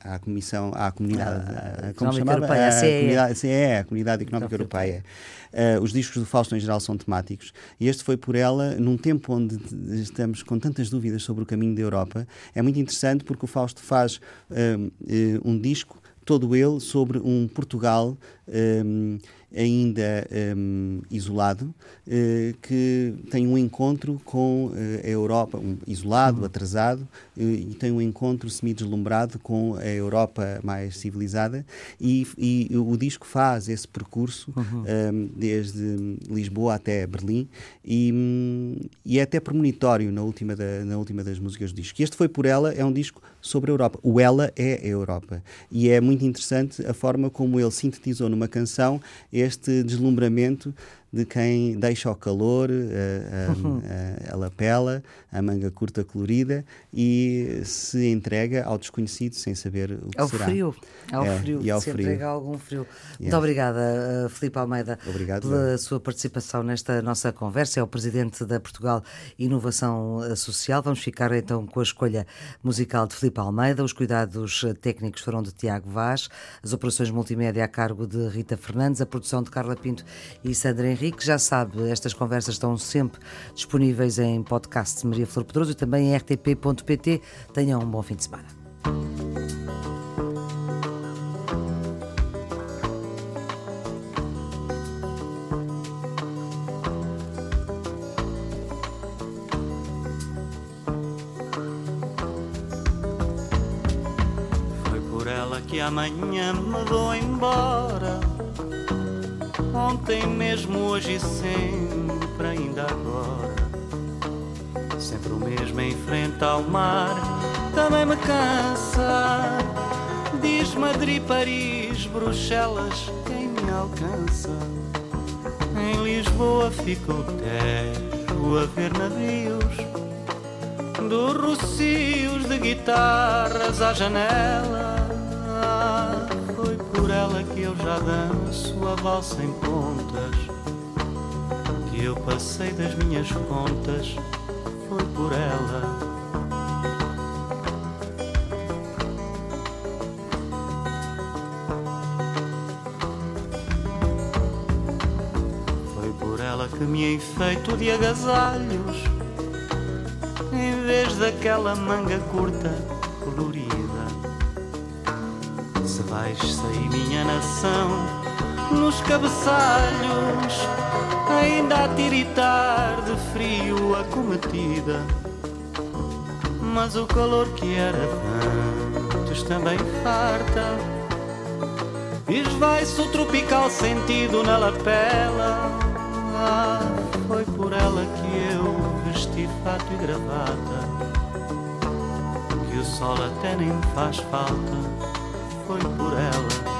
à Comissão, à Comunidade, ah, como chamava? Europeia, a, a, comunidade, a Comunidade Económica Europeia. Uh, os discos do Fausto em geral são temáticos e este foi por ela, num tempo onde estamos com tantas dúvidas sobre o caminho da Europa, é muito interessante porque o Fausto faz um disco todo ele sobre um Portugal um, ainda um, isolado, uh, que tem um encontro com uh, a Europa, um, isolado, uhum. atrasado, uh, e tem um encontro semi-deslumbrado com a Europa mais civilizada, e, e, o disco faz esse percurso uhum. um, desde Lisboa até Berlim, e, hum, e, é até premonitório na última, da, na última das músicas do disco. Este foi por ela, é um disco sobre a Europa. O Ela é a Europa. E é muito interessante a forma como ele sintetizou numa canção este deslumbramento de quem deixa o calor, a, a, a, lapela, a manga curta colorida e se entrega ao desconhecido sem saber o que ao será. Frio. Ao é, frio. E ao se frio. entrega a algum frio. Yeah. Muito obrigada, uh, Filipe Almeida, Obrigado, pela sua participação nesta nossa conversa. É o Presidente da Portugal Inovação uh, Social. Vamos ficar então com a escolha musical de Filipe Almeida. Os cuidados uh, técnicos foram de Tiago Vaz, as operações multimédia a cargo de Rita Fernandes, a produção de Carla Pinto e Sandra Henrique. Henrique. Já sabe, estas conversas estão sempre disponíveis em podcast Maria Flor Pedroso e também em rtp.pt. Tenham um bom fim de semana. Foi por ela que amanhã me vou embora Ontem mesmo, hoje e sempre, ainda agora. Sempre o mesmo em frente ao mar, também me cansa. Diz Madrid, Paris, Bruxelas, quem me alcança? Em Lisboa fica o Tejo a ver navios, dos rocios de guitarras à janela por ela que eu já danço a valsa em pontas. Que eu passei das minhas contas, foi por ela. Foi por ela que me enfeito de agasalhos, em vez daquela manga curta colorida vais sair minha nação nos cabeçalhos, ainda a tiritar de frio a cometida. Mas o calor que era antes também farta. Esvai-se o tropical sentido na lapela. Ah, foi por ela que eu vesti fato e gravata. Que o sol até nem faz falta foi por ela.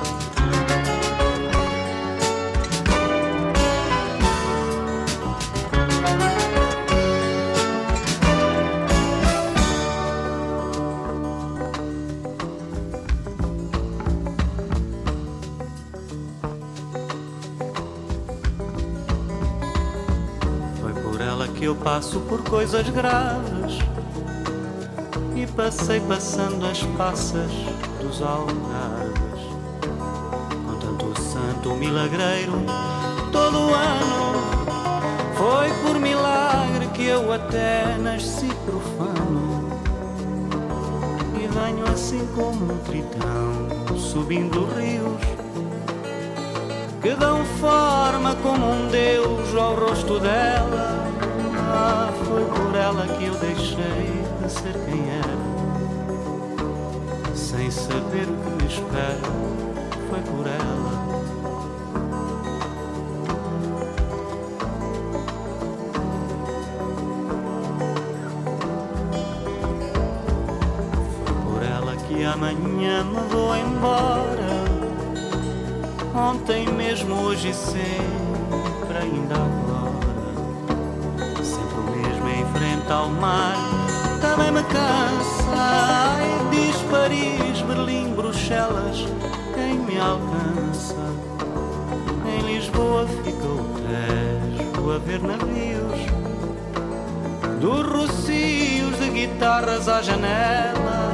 que eu passo por coisas graves e passei passando as passas dos algarves. Com tanto santo milagreiro, todo o ano foi por milagre que eu até nasci profano e venho assim como um tritão subindo rios que dão forma como um deus ao rosto dela. Ah, foi por ela que eu deixei de ser quem era, sem saber o que me espera. Foi por ela. Foi por ela que amanhã me vou embora Ontem mesmo, hoje e sempre, ainda agora. Sempre o mesmo em frente ao mar, também me cansa. Paris, Berlim, Bruxelas, quem me alcança? Em Lisboa fica o Tejo a ver navios, dos rocios de guitarras à janela.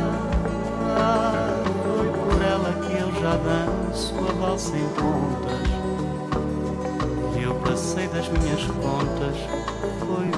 Ah, foi por ela que eu já danço sua valsa em pontas. E eu passei das minhas contas, foi